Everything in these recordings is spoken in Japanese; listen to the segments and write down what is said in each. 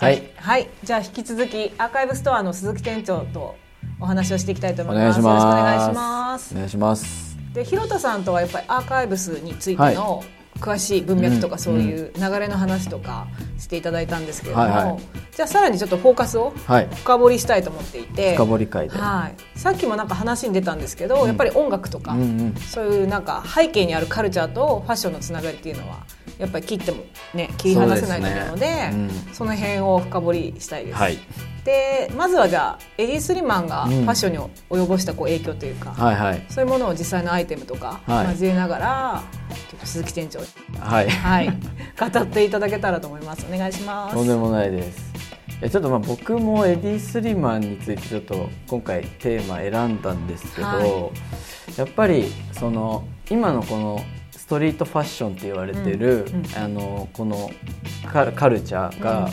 はい、はい、じゃあ引き続きアーカイブストアの鈴木店長とお話をしていきたいと思おいます。願いします。よろしくお願いします。お。願いします。で、広田さんとはやっぱりアーカイブスについての詳しい文脈とかそういう流れの話とかしていただいたんですけれども、はいはい。じゃあさらにちょっとフォーカスをはい、深掘りしたいと思っていて、深掘り会で。はい、さっきもなんか話に出たんですけど、やっぱり音楽とか、うんうん。そういうなんか背景にあるカルチャーとファッションのつながりっていうのはやっぱり切ってもね切り離せないと思うのでそうですねその辺を深掘りしたいです。はい、でまずはじゃあエディ・スリマンがフうんァッションに及ぼしたこう影響というか、はい、はい、そういうものを実際のアイテムとかはい交えながら、ちょっと鈴木店長に、はい。はい、語っていただけたらと思います。お願いします。とんでもないです。えちょっとまあ僕もエディ・スリマンについてちょっと今回テーマ選んだんですけど、はやっぱりその今のこのストリートファッションって言われてる、うんうん。あのこのカルカルチャーが、うん。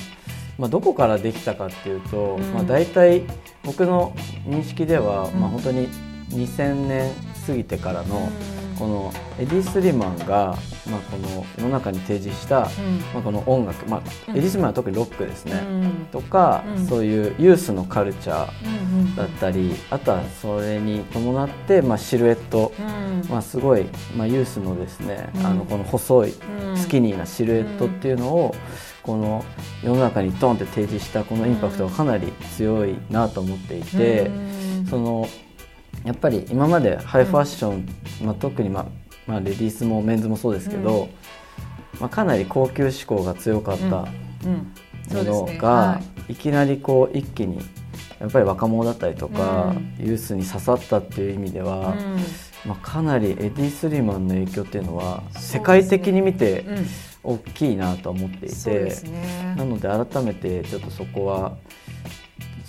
まあ、どこからできたかっていうと、うん。まあ、大体僕の認識では、うん。まあ、本当に2000年過ぎてからの、うんこのエディ・スリマンが、まあ、この世の中に提示した、うん。まあ、この音楽、まあ、うん。エディ・スリマンは特にロックですね、うん。とか、うん。そういうユースのカルチャーだったりあとはそれに伴って、まあ、シルエット、うん。まあ、すごい、まあ、ユースのですね、うん。あのこの細いうん。スキニーなシルエットっていうのを、この世の中にドンって提示したこのインパクトがかなり強いなと思っていて、うん。そのやっぱり今までハイファッション、まあ、特に、まあまあ、レディースもメンズもそうですけど、うんまあ、かなり高級志向が強かったものが、はい。きなりこう一気にやっぱり若者だったりとか、うユースに刺さったっていう意味では、まあ、かなりエディ・スリマンの影響っていうのは世界的に見てうん。うん。大きいなと思っていて、ね。なので改めてちょっとそこは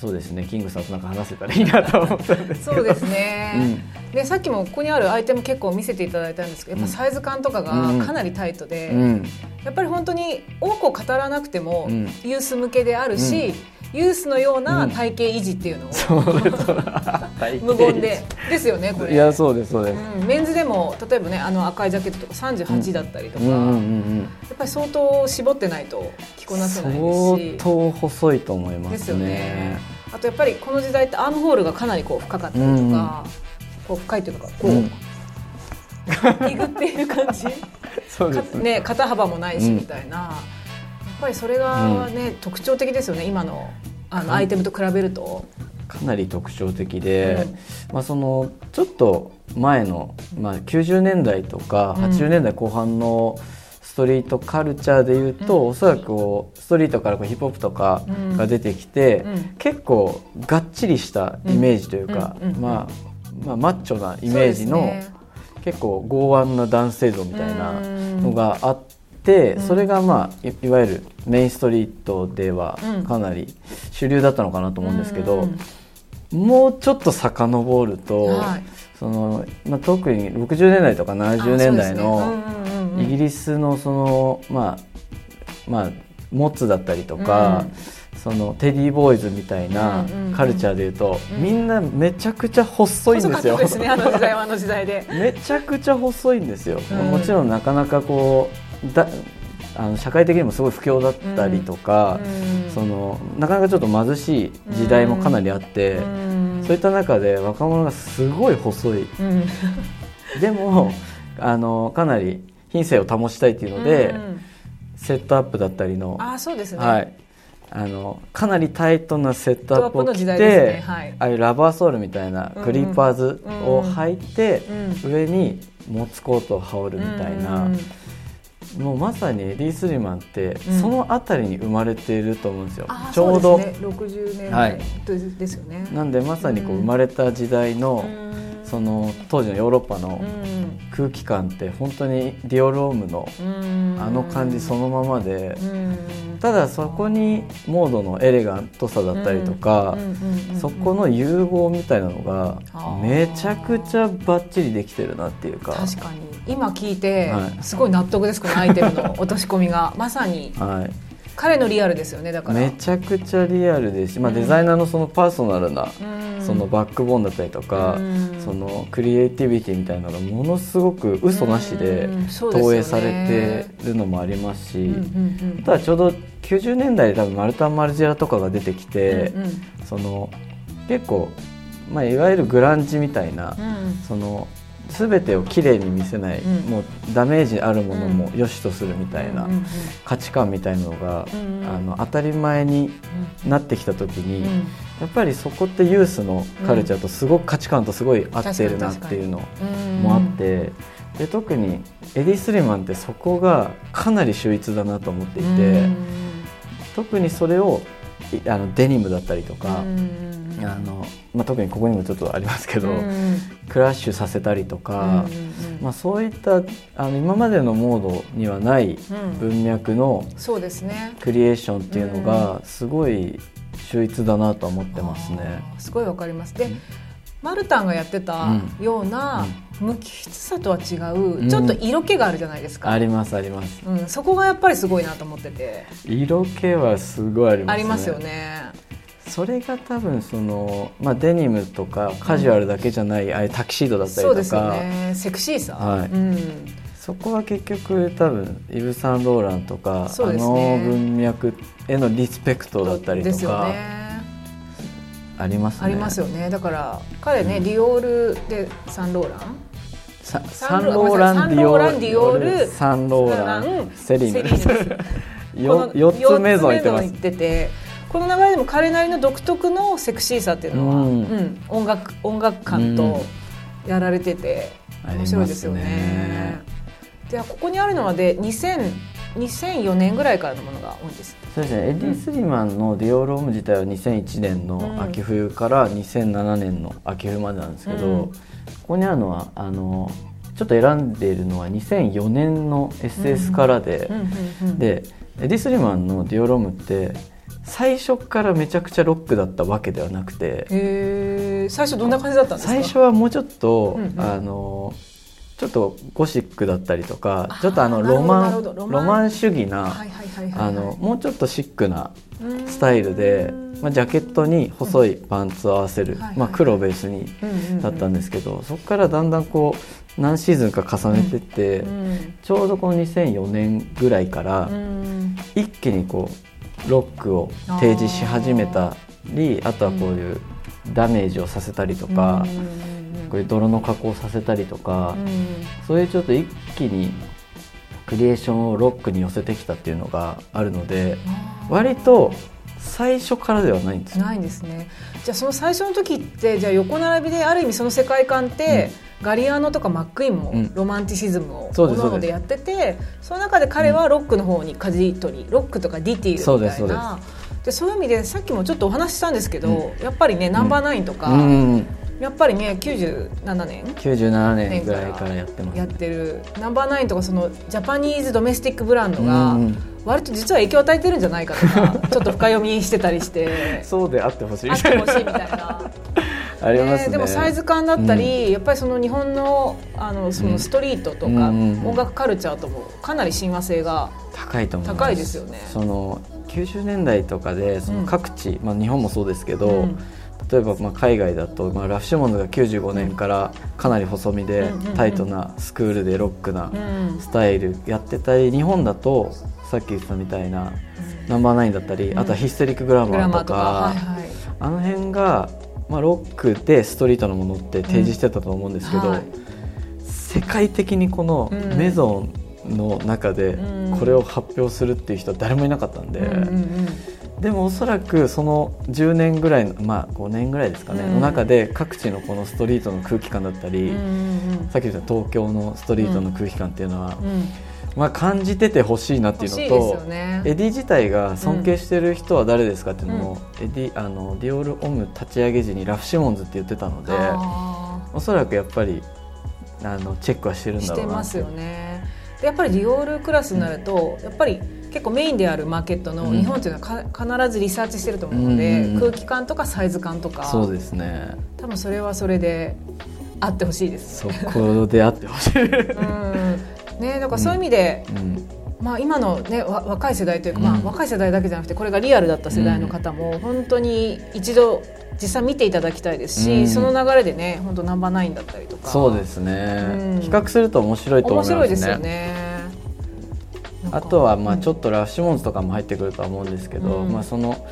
そうですね。キングさんとなんか話せたらいいなと思ったんですけど。そうですね、でさっきもここにあるアイテム結構見せていただいたんですけどやっぱサイズ感とかがかなりタイトで、うん、うんやっぱり本当に多くを語らなくても、うん。ユース向けであるし、ユースのような体型維持っていうのを、そう。です無言で。ですよねこれ。いやそうですそうです、うん、メンズでも例えばねあの赤いジャケットとか38だったりとか、うんうんうんやうん。っぱり相当絞ってないと着こなせないです相し当細いと思いまですよすね。ねあとやっぱりこの時代ってアームホールがかなりこう深かったりとか、こう深いというかこう、うん。えぐっている感じ？そうかね、肩幅もないしうん。みたいな、やっぱりそれがね、特徴的ですよね今のあのアイテムと比べると。かなり特徴的で、まあ、そのちょっと前の、まあ、90年代とかうん。80年代後半のストリートカルチャーでいうと、おそらくこうストリートからこうヒップホップとかが出てきて、うん。結構がっちりしたイメージというか、うん。うん。うん。まあまあ、マッチョなイメージの、結構剛腕な男性像みたいなうん。のがあって、うん。それがまあいいわゆるメインストリートではうん。かなり主流だったのかなと思うんですけど、うんもうちょっと遡ると、はい。そのまあ、特に60年代とか70年代のイギリスのそのまあまあモッツだったりとか、そのテディボーイズみたいなうんうんうん。カルチャーでいうと、うん。みんなめちゃくちゃ細いんですよ。すねあの時代はあの時代で。めちゃくちゃ細いんですよ、うん。もちろんなかなかこうだあの社会的にもすごい不況だったりとか、うんそのなかなかちょっと貧しい時代もかなりあって、うん。そういった中で若者がすごい細い。うん。でもあのかなり品性を保ちたいっていうので、うん。セットアップだったりの,、あそうですね。はい、あのかなりタイトなセットアップを着て、ねはい。ああいうラバーソールみたいなクリーパーズを履いて、うん。上にモッツコートを羽織るみたいな、うんもうまさにエディ・スリマンって、うん。その辺りに生まれていると思うんですよ。あちょうどそうね、60年はい。代ですよね。なんでまさにこううん生まれた時代の、うんその当時のヨーロッパのうん。空気感って本当にディオロームのうん。あの感じそのままで、うん。ただそこにモードのエレガントさだったりとか、そこの融合みたいなのがめちゃくちゃバッチリできてるなっていうか。確かに。今聞いて、はい。すごい納得ですこのアイテムの落とし込みが。まさに。はい彼のリアルですよねだから。めちゃくちゃリアルです。し、まあ、デザイナーのそのパーソナルな、そのバックボーンだったりとか、そのクリエイティビティみたいなのがものすごく嘘なしで投影されてるのもありますし、ただちょうど90年代で多分マルタン・マルジェラとかが出てきて、その結構、まあ、いわゆるグランジみたいな、その全てをきれいに見せない、うん、もうダメージあるものも良しとするみたいな価値観みたいなのが、うんうん、あの当たり前になってきた時に、うん、やっぱりそこってユースのカルチャーとすごく価値観とすごい合ってるなっていうのもあって。で特にエディ・スリマンってそこがかなり秀逸だなと思っていて、特にそれをあのデニムだったりとか、あのまあ、特にここにもちょっとありますけど、うん、クラッシュさせたりとか、うんうんうん、まあ、そういったあの今までのモードにはない文脈のクリエーションっていうのがすごい秀逸だなと思ってますね。すごいわかります。で、マルタンがやってたような無機質さとは違う、ちょっと色気があるじゃないですか、ありますあります、うん、そこがやっぱりすごいなと思ってて。色気はすごいありますね。ありますよねそれが多分その、まあ、デニムとかカジュアルだけじゃない、うん、ああいうタキシードだったりとか。そうですよね。セクシーさ、はい、うん、そこは結局多分イヴ・サンローランとか、ね、あの文脈へのリスペクトだったりとか、ね、ありますね。ありますよね。だから彼ね、うん、ディオールでサンローラン？サンローランディオールサンローランセリーヌ4つメゾン行ってますこの流れでも彼なりの独特のセクシーさっていうのは、うん、うん、音楽音楽感とやられてて面白いですよね。ねではここにあるのはで2000 2004年ぐらいからのものが多いです。そうですね。エディ・スリマンのディオール・オム自体は2001年の秋冬から2007年の秋冬までなんですけど、うん、ここにあるのはあのちょっと選んでいるのは2004年の SS からで、でエディ・スリマンのディオール・オムって最初からめちゃくちゃロックだったわけではなくて。最初どんな感じだったんですか？最初はもうちょっと、うんうん、あのちょっとゴシックだったりとかちょっとあのロマンロマン。主義なもうちょっとシックなスタイルで、まあ、ジャケットに細いパンツを合わせる、まあ、黒ベースにだったんですけど、そこからだんだんこう何シーズンか重ねてって、ちょうどこの2004年ぐらいから一気にこうロックを提示し始めたりあとはこういうダメージをさせたりとか、こういう泥の加工させたりとか、そういうちょっと一気にクリエーションをロックに寄せてきたっていうのがあるので割と最初からではないんですないんですね。じゃあその最初の時ってじゃあ横並びである意味その世界観って、うん、ガリアーノとかマックイーンもロマンティシズムを各々でやっててその中で彼はロックの方に舵取りロックとかディティールみたいな。でそういう意味でさっきもちょっとお話ししたんですけど、うん、やっぱりねナンバーナインとか、うん。やっぱりね97年97年ぐらいからやってます、ね、やってるナンバーナインとかそのジャパニーズドメスティックブランドが割と実は影響を与えてるんじゃないかとかちょっと深読みしてたりして。そうであってほしい。あってほしいみたいな。あります、ね、でもサイズ感だったり、うん、やっぱりその日本のあのそのストリートとか、音楽カルチャーともかなり親和性が高いと思います。高いですよね。その90年代とかでその各地、うん、まあ、日本もそうですけど、うん。例えばまあ海外だと、まあ、ラフシュモンズが95年からかなり細身でタイトなスクールでロックなスタイルやってたり日本だとさっき言ってたみたいなナンバーナインだったりあとはヒステリックグラマーとかあの辺が、まあ、ロックでストリートのものって提示してたと思うんですけど、世界的にこのメゾンの中でこれを発表するっていう人は誰もいなかったんで。でもおそらくその10年ぐらいのまあ5年ぐらいですかね、うん、の中で各地のこのストリートの空気感だったり、うんうん、さっき言った東京のストリートの空気感っていうのは、うん、まあ、感じててほしいなっていうのと、ね、エディ自体が尊敬してる人は誰ですかっていうのも、エディあのディオール・オム立ち上げ時にラフ・シモンズって言ってたのでおそらくやっぱりあのチェックはしてるんだろうなしてますよね。でやっぱりディオールクラスになると、やっぱり結構メインであるマーケットの日本というのは必ずリサーチしてると思うので、うん、空気感とかサイズ感とか。そうですね。多分それはそれであってほしいです、そこであってほしい、うんね、だからそういう意味で、うん、まあ、今の、ね、若い世代というか、まあ、若い世代だけじゃなくてこれがリアルだった世代の方も本当に一度実際見ていただきたいですし、うん、その流れでね本当ナンバーナインだったりとか。そうですね、うん、比較すると面白いと思いますね。面白いですよね。あとはまあちょっとラッシュモンズとかも入ってくるとは思うんですけど、うん、まあ、その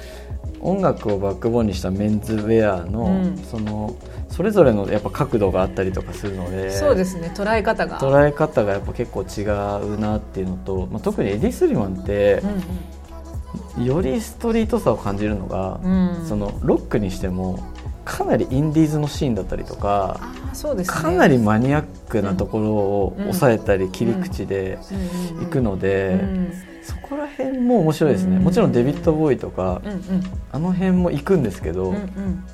音楽をバックボーンにしたメンズウェアの、そのそれぞれのやっぱ角度があったりとかするのでそうですね。捉え方が。捉え方がやっぱ結構違うなっていうのと、まあ、特にエディ・スリマンって、うん、よりストリートさを感じるのが、うん、そのロックにしてもかなりインディーズのシーンだったりとかそうです、ね、かなりマニアックなところを抑えたり切り口でいくので。そこら辺も面白いですね、もちろんデビッド・ボーイとか、うんうん、あの辺も行くんですけど、うんうん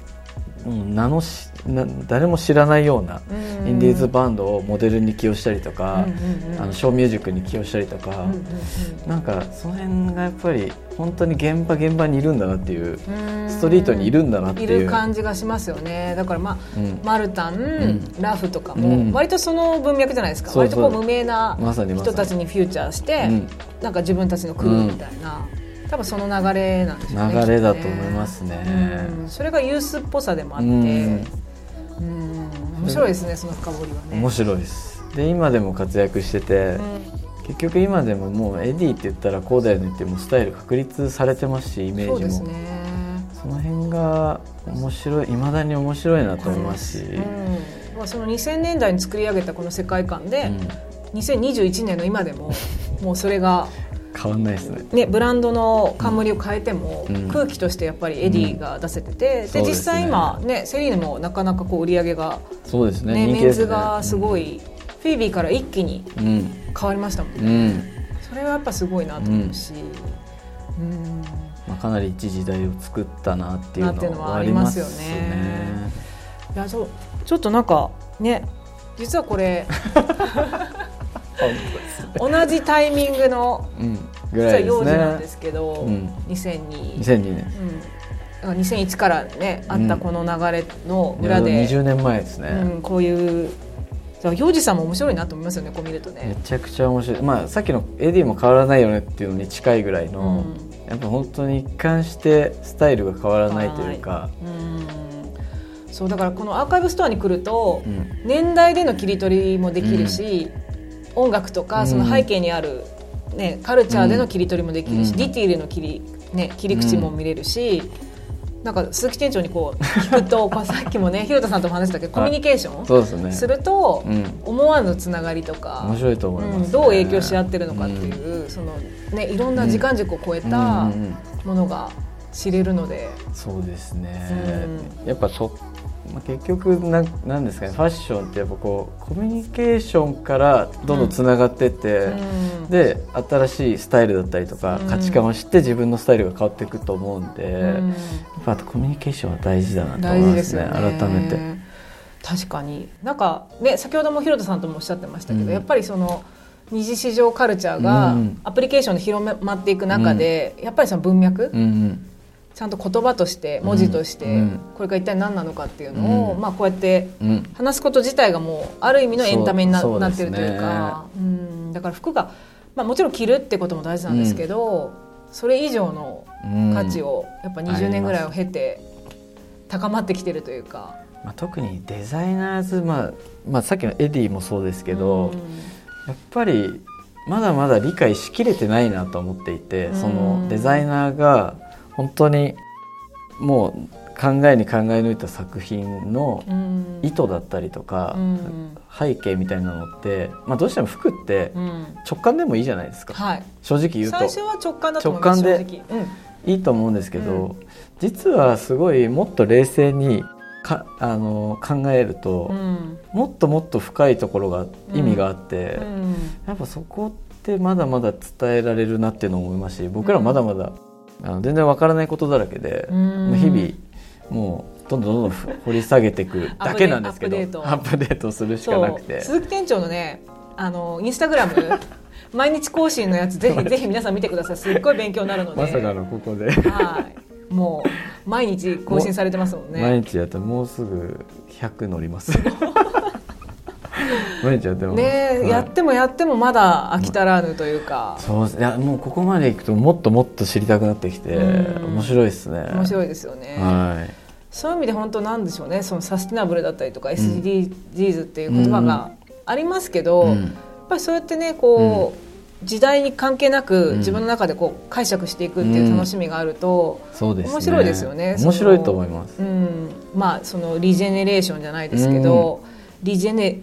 うん、名のしな誰も知らないようなインディーズバンドをモデルに起用したりとか、うんうん、あのショーミュージックに起用したりとか、うんうんうん、なんかその辺がやっぱり本当に現場現場にいるんだなっていうストリートにいるんだなっていう。いる感じがしますよね。だからまあ、うん、マルタン、うん、ラフとかも割とその文脈じゃないですか、割とこう無名な人たちにフューチャーして、なんか自分たちのクルーみたいな。多分その流れなんでしょうね流れだと思いますね、うん、それがユースっぽさでもあって、うん、面白いですねその深掘りはね。面白いです。で今でも活躍してて、結局今でももうエディって言ったらこうだよねってもうスタイル確立されてますしイメージも。そ,、ね、その辺が面白いいまだに面白いなと思いますし、うん。まあ、その2000年代に作り上げたこの世界観で、うん、2021年の今でももうそれが変わんないですね。ねブランドの冠を変えても、うん、空気としてやっぱりエディが出せてて、うん、で、実際今ねセリーヌもなかなかこう売り上げがそうですね。ねメンズがすごい、フィービーから一気に変わりましたもんね、それはやっぱすごいなと思うし、うん。まあ、かなり一時代を作ったなっていうのはありますよね。いやそうちょっとなんかね実はこれ 同じタイミングの、うん、ぐらい幼児なんですけど、うん、2002, 2002年、うん、2001からねあったこの流れの裏で、うん、20年前ですね、うん、こういう幼児さんも面白いなと思いますよねこう見るとね。めちゃくちゃ面白い。まあさっきのエディも変わらないよねっていうのに近いぐらいの、うん、やっぱ本当に一貫してスタイルが変わらないというか、うん、そうだからこのアーカイブストアに来ると、年代での切り取りもできるし、音楽とかその背景にある、ね、カルチャーでの切り取りもできるし、ディティールの切り,、ね、切り口も見れるし、なんか鈴木店長にこう聞くとさっきもね 広田さんとも話したけどコミュニケーションそうです、ね、すると、思わぬつながりとか面白いと思います、どう影響し合ってるのかっていう、そのね、いろんな時間軸を超えたものが知れるので、そうですね、やっぱそまあ、結局ななんですかねファッションってやっぱこうコミュニケーションからどんどんつながっていって、うん、で新しいスタイルだったりとか、うん、価値観を知って自分のスタイルが変わっていくと思うんで、うん、やっぱコミュニケーションは大事だなと思いますね、ね、改めて。確かに。なんかね先ほども広田さんともおっしゃってましたけど、やっぱりその二次市場カルチャーがアプリケーションで広まっていく中で、やっぱりその文脈、うんちゃんと言葉として文字として、これが一体何なのかっていうのを、まあ、こうやって話すこと自体がもうある意味のエンタメにな,、なってるというかうん、だから服が、まあ、もちろん着るってことも大事なんですけど、それ以上の価値をやっぱ20年ぐらいを経て高まってきてるというか。まあ、特にデザイナーズ、まあまあ、さっきのエディもそうですけど、やっぱりまだまだ理解しきれてないなと思っていて、そのデザイナーが本当にもう考えに考え抜いた作品の意図だったりとか、背景みたいなのって、まあ、どうしても服って直感でもいいじゃないですか、はい、正直言うと。最初は直感だと思います直感でいいと思うんですけど、うん、実はすごいもっと冷静にかあの考えると、うん、もっともっと深いところが意味があって、うん、やっぱそこってまだまだ伝えられるなっていうのを思いますし僕らまだまだ、あの全然わからないことだらけで日々もうどんどんどんどん掘り下げていくだけなんですけどアップデート。するしかなくて。鈴木店長のねあのインスタグラム毎日更新のやつぜひぜひ皆さん見てください。すっごい勉強になるので。まさかのここで。はい。もう毎日更新されてますもんね。毎日やったらもうすぐ100乗ります 毎日やってますね、はい、やってもやってもまだ飽き足らぬというか、そういやもうここまでいくともっともっと知りたくなってきて、面白いですね。面白いですよね。はい。そういう意味で本当なんでしょうね。そのサステナブルだったりとか SDGs っていう言葉がありますけど、やっぱりそうやってねこう、時代に関係なく自分の中でこう解釈していくっていう楽しみがあると、そうです面白いですよね。面白いと思います、うん、まあそのリジェネレーションじゃないですけど、リジェネ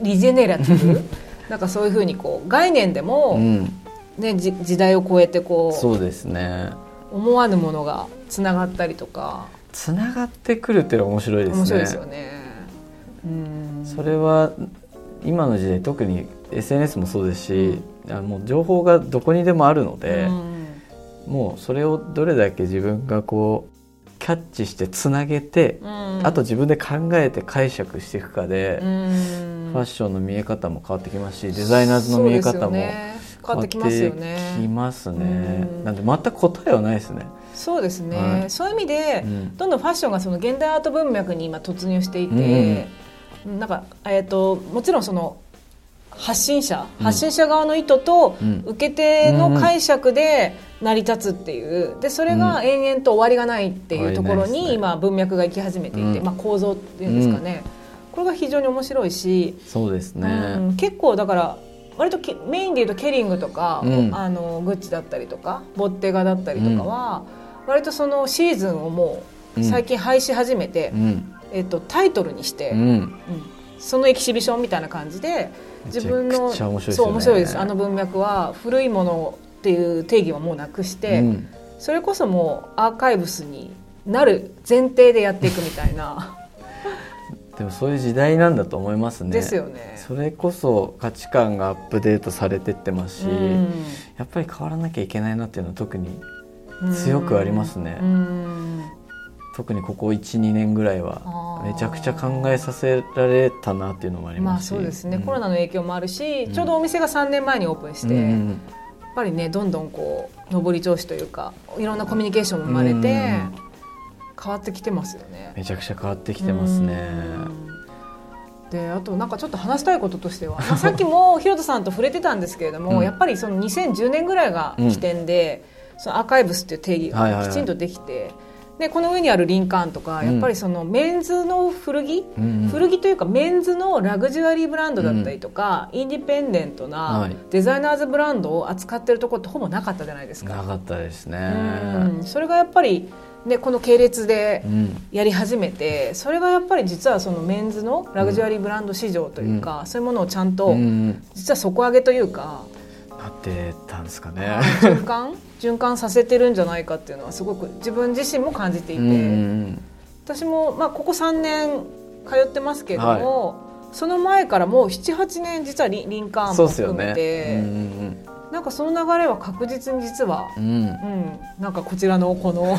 リジェネラティブ？なんかそういうふうにこう概念でも、ね、じ時代を超えてこうそうですね。思わぬものがつながったりとか。つながってくるっていうのは面白いですね。面白いですよね。うん。それは今の時代特に SNS もそうですし、あもう情報がどこにでもあるので、もうそれをどれだけ自分がこうキャッチしてつなげて、あと自分で考えて解釈していくかで、ファッションの見え方も変わってきますしデザイナーズの見え方も変わってきますよね。きますね。なんで全く答えはないですね。そうですね、はい、そういう意味で、うん、どんどんファッションがその現代アート文脈に今突入していて、うん、なんか、えーともちろんその発信者、うん、発信者側の意図と受け手の解釈で成り立つっていう。でそれが延々と終わりがないっていうところに今文脈が行き始めていて、まあ、構造っていうんですかね、これが非常に面白いし。そうですね、結構だから割とメインでいうとケリングとか、あのグッチだったりとかボッテガだったりとかは、割とそのシーズンをもう最近廃し始めて、えっと、タイトルにして、そのエキシビションみたいな感じで自分のそう面白いです。あの文脈は古いものっていう定義はもうなくして、うん、それこそもうアーカイブスになる前提でやっていくみたいな。でもそういう時代なんだと思いますね。ですよね。それこそ価値観がアップデートされてってますし、うん、やっぱり変わらなきゃいけないなっていうのは特に強くありますね、うん。特にここ12年ぐらいはめちゃくちゃ考えさせられたなっていうのもありますし、まあ、そうですね、うん、コロナの影響もあるし、ちょうどお店が3年前にオープンして、ぱりねどんどんこう上り調子というかいろんなコミュニケーションも生まれて、変わってきてますよね。めちゃくちゃ変わってきてますね、であとなんかちょっと話したいこととしては、まあ、さっきもひろとさんと触れてたんですけれども、やっぱりその2010年ぐらいが起点で、そのアーカイブスっていう定義がきちんとできて、はいはいはいでこの上にあるリンカーンとか、やっぱりそのメンズの古着、うん、古着というかメンズのラグジュアリーブランドだったりとか、うん、インディペンデントなデザイナーズブランドを扱ってるところってほぼなかったじゃないですか。なかったですね、うん、それがやっぱりでこの系列でやり始めて、うん、それがやっぱり実はそのメンズのラグジュアリーブランド市場というか、うん、そういうものをちゃんと、実は底上げというかなってたんですかね。循環？循環させてるんじゃないかっていうのはすごく自分自身も感じていて、私も、まあ、ここ3年通ってますけれども、はい、その前からもう78年実はリリンカーンも含めて、ね、なんかその流れは確実に実は、うん、うん、なんかこちらのこの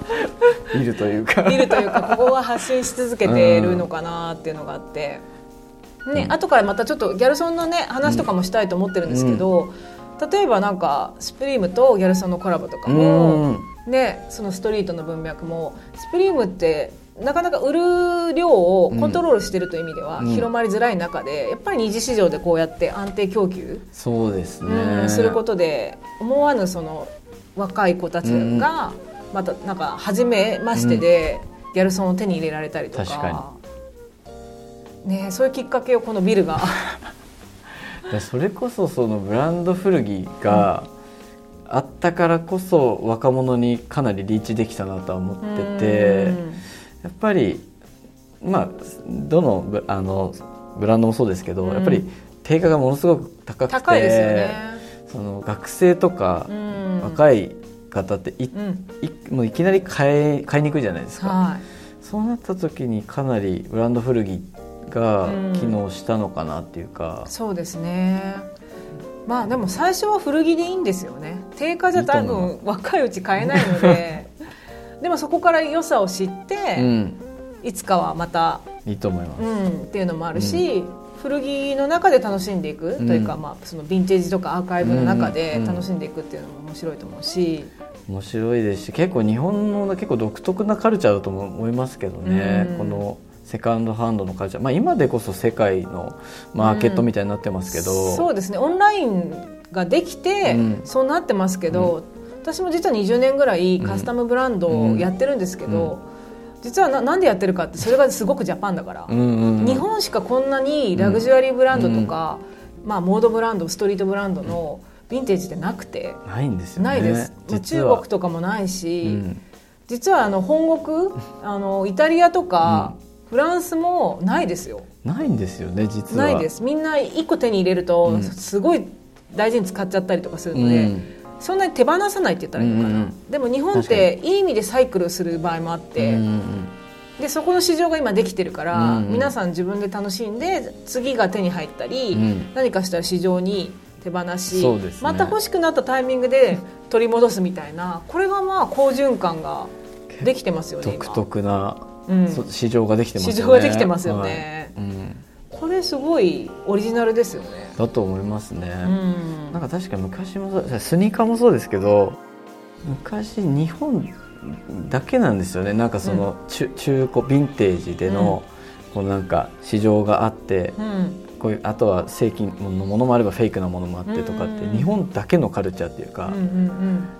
ビルというか。ビルというかここは発信し続けてるのかなっていうのがあって。ね、うん、後からまたちょっとギャルソンのね話とかもしたいと思ってるんですけど、うん。例えばなんかスプリームとギャルソンのコラボとかも、ね、そのストリートの文脈もスプリームってなかなか売る量をコントロールしているという意味では広まりづらい中で、やっぱり二次市場でこうやって安定供給そうですね、うん、することで思わぬその若い子たちがまたなんか初めましてでギャルソンを手に入れられたりとか,、ね、そういうきっかけをこのビルが。それこそそのブランド古着があったからこそ若者にかなりリーチできたなとは思っててやっぱりまあどのあのブランドもそうですけど、やっぱり定価がものすごく高くて、ね、その学生とか若い方ってい,、いもういきなり買い買いにくいじゃないですか。はい、そうなった時にかなりブランド古着が機能したのかなっていうか、うん、そうですね。まあでも最初は古着でいいんですよね。定価じゃ多分若いうち買えないので。でもそこから良さを知って、うん、いつかはまたいいと思います、うん、っていうのもあるし、古着の中で楽しんでいく、というか、まあ、そのヴィンテージとかアーカイブの中で楽しんでいくっていうのも面白いと思うし、面白いですし結構日本の結構独特なカルチャーだと思いますけどね、このセカンドハンドのカルチャー、まあ、今でこそ世界のマーケットみたいになってますけど、うん、そうですね。オンラインができて、うん、そうなってますけど、私も実は20年ぐらいカスタムブランドをやってるんですけど、実はななんでやってるかってそれがすごくジャパンだから、日本しかこんなにラグジュアリーブランドとか、まあ、モードブランドストリートブランドのヴィンテージってなくてないんですよ、ね、ないです。中国とかもないし、実はあの本国あのイタリアとか、フランスもないですよ。ないんですよね実は。ないです。みんな一個手に入れると、すごい大事に使っちゃったりとかするので、うん、そんなに手放さないって言ったらいいのかな、うんうん、でも日本っていい意味でサイクルする場合もあって、うんうん、でそこの市場が今できてるから、うんうん、皆さん自分で楽しんで次が手に入ったり、うん、何かしたら市場に手放し、ね、また欲しくなったタイミングで取り戻すみたいなこれがまあ好循環ができてますよね独特な、うん、市場ができてますよね。市場ができてますよね、はい、うん。これすごいオリジナルですよね。だと思いますね、うん、なんか確か昔もそうスニーカーもそうですけど昔日本だけなんですよね。なんかその中,、中古ヴィンテージでの、こうなんか市場があって、うん、こういうあとは正規のものもあればフェイクなものもあってとかって、日本だけのカルチャーっていうか、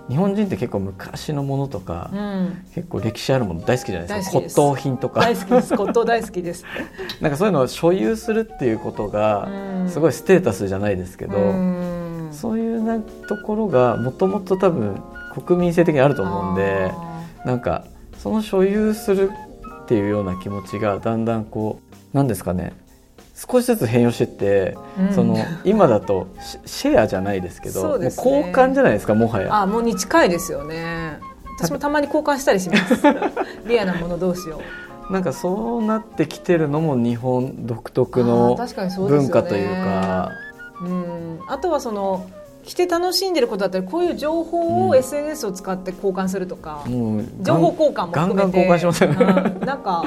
日本人って結構昔のものとか、うん、結構歴史あるもの大好きじゃないですか。骨董品とか。大好きです。骨董大好きです。なんかそういうのを所有するっていうことがすごいステータスじゃないですけど、うん、そういうなところがもともと多分国民性的にあると思うんでなんかその所有するっていうような気持ちがだんだんこう何ですかね少しずつ変容してって、うん、その今だとシェアじゃないですけど、ね、交換じゃないですかもはや。あもうに近いですよね。私もたまに交換したりします。リアなもの同士を。なんかそうなってきてるのも日本独特の文化というか。う、ね、うん。あとはその着て楽しんでることだったりこういう情報を SNS を使って交換するとか、うん、情報交換も含めて。ガンガン交換しますよね、なんか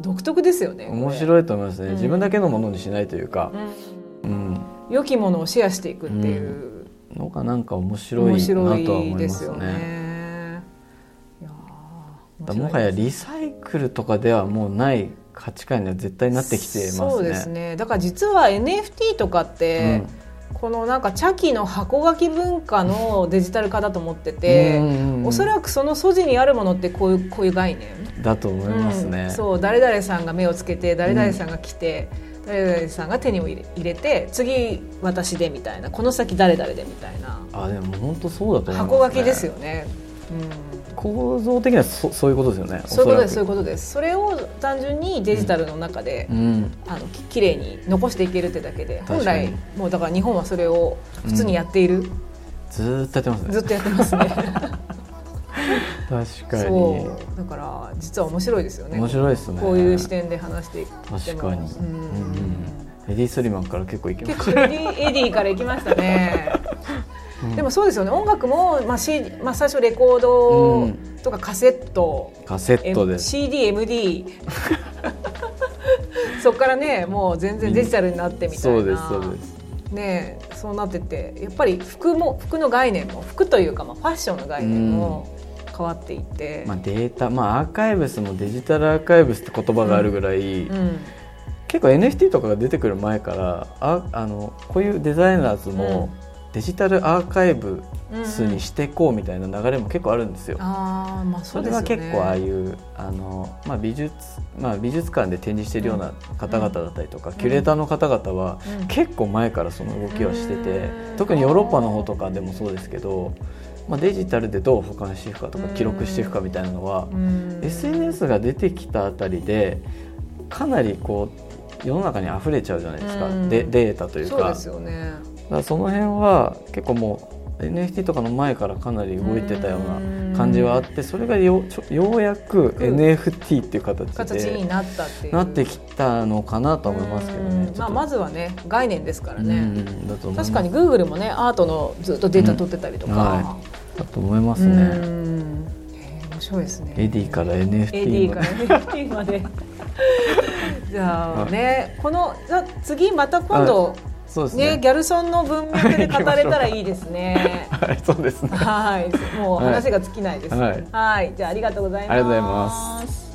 独特ですよね面白いと思いますね、うん、自分だけのものにしないというか、うん、うん、良きものをシェアしていくっていう、のがなんか面白いなとは思いますね。もはやリサイクルとかではもうない価値観には絶対なってきてますね。そうですね。だから実は NFT とかって、うんこのなんか茶器の箱書き文化のデジタル化だと思ってて、おそらくその素地にあるものってこういうこういう概念。だと思いますね、うん、そう誰々さんが目をつけて誰々さんが来て、うん、誰々さんが手に入れて次私でみたいなこの先誰々でみたいな。あでも本当そうだと思います、ね、箱書きですよね、うん構造的にはそそういうことですよね。そういうことですそういうことです。それを単純にデジタルの中で、うん、あのききれいに残していけるってだけで本来もうだから日本はそれを普通にやっている、うん、ずっとやってますね。ずっとやってますね。確かに。だから実は面白いですよね。面白いですね。こういう視点で話していく確かに、うん、エディ・スリマンから結構いきました、ね、エディからいきましたねでもそうですよね。音楽も、まあ C まあ、最初レコードとかカセット、うん、カセットで。CDMD そこからねもう全然デジタルになってみたいな、そうですそうです。ねそうなってて。やっぱり服も服の概念も服というか、まあ、ファッションの概念も変わっていって、まあ、データ、まあ、アーカイブスもデジタルアーカイブスって言葉があるぐらい、うん、結構 NFT とかが出てくる前からああのこういうデザイナーズも、うんデジタルアーカイブスにしていこうみたいな流れも結構あるんですよ。あまあそ、ね、れは結構ああいうあの、まあ、美術、まあ、美術館で展示しているような方々だったりとか、うん、キュレーターの方々は結構前からその動きをしてて、うん、特にヨーロッパの方とかでもそうですけど。まあ、デジタルでどう保管していくかとか記録していくかみたいなのは、SNS が出てきたあたりでかなりこう世の中に溢れちゃうじゃないですか、でデータというか。そうですよねだその辺は結構もう NFT とかの前からかなり動いてたような感じはあってそれがよようやく NFT っていう形でになってなってきたのかなと思いますけどね、まあ、まずはね概念ですからね。確かにグーグルもねアートのずっとデータ取ってたりとか、うん。はい、だと思いますね。面白いですね。エディから NFT エディから NFT まで。じゃあねこのじゃ次また今度そうですね、ね、ギャルソンの文脈で 語れたらいいですね。はい、そうですね。はい、もう話が尽きないです。はい、はいじゃあありがとうございます。ありがとうございます。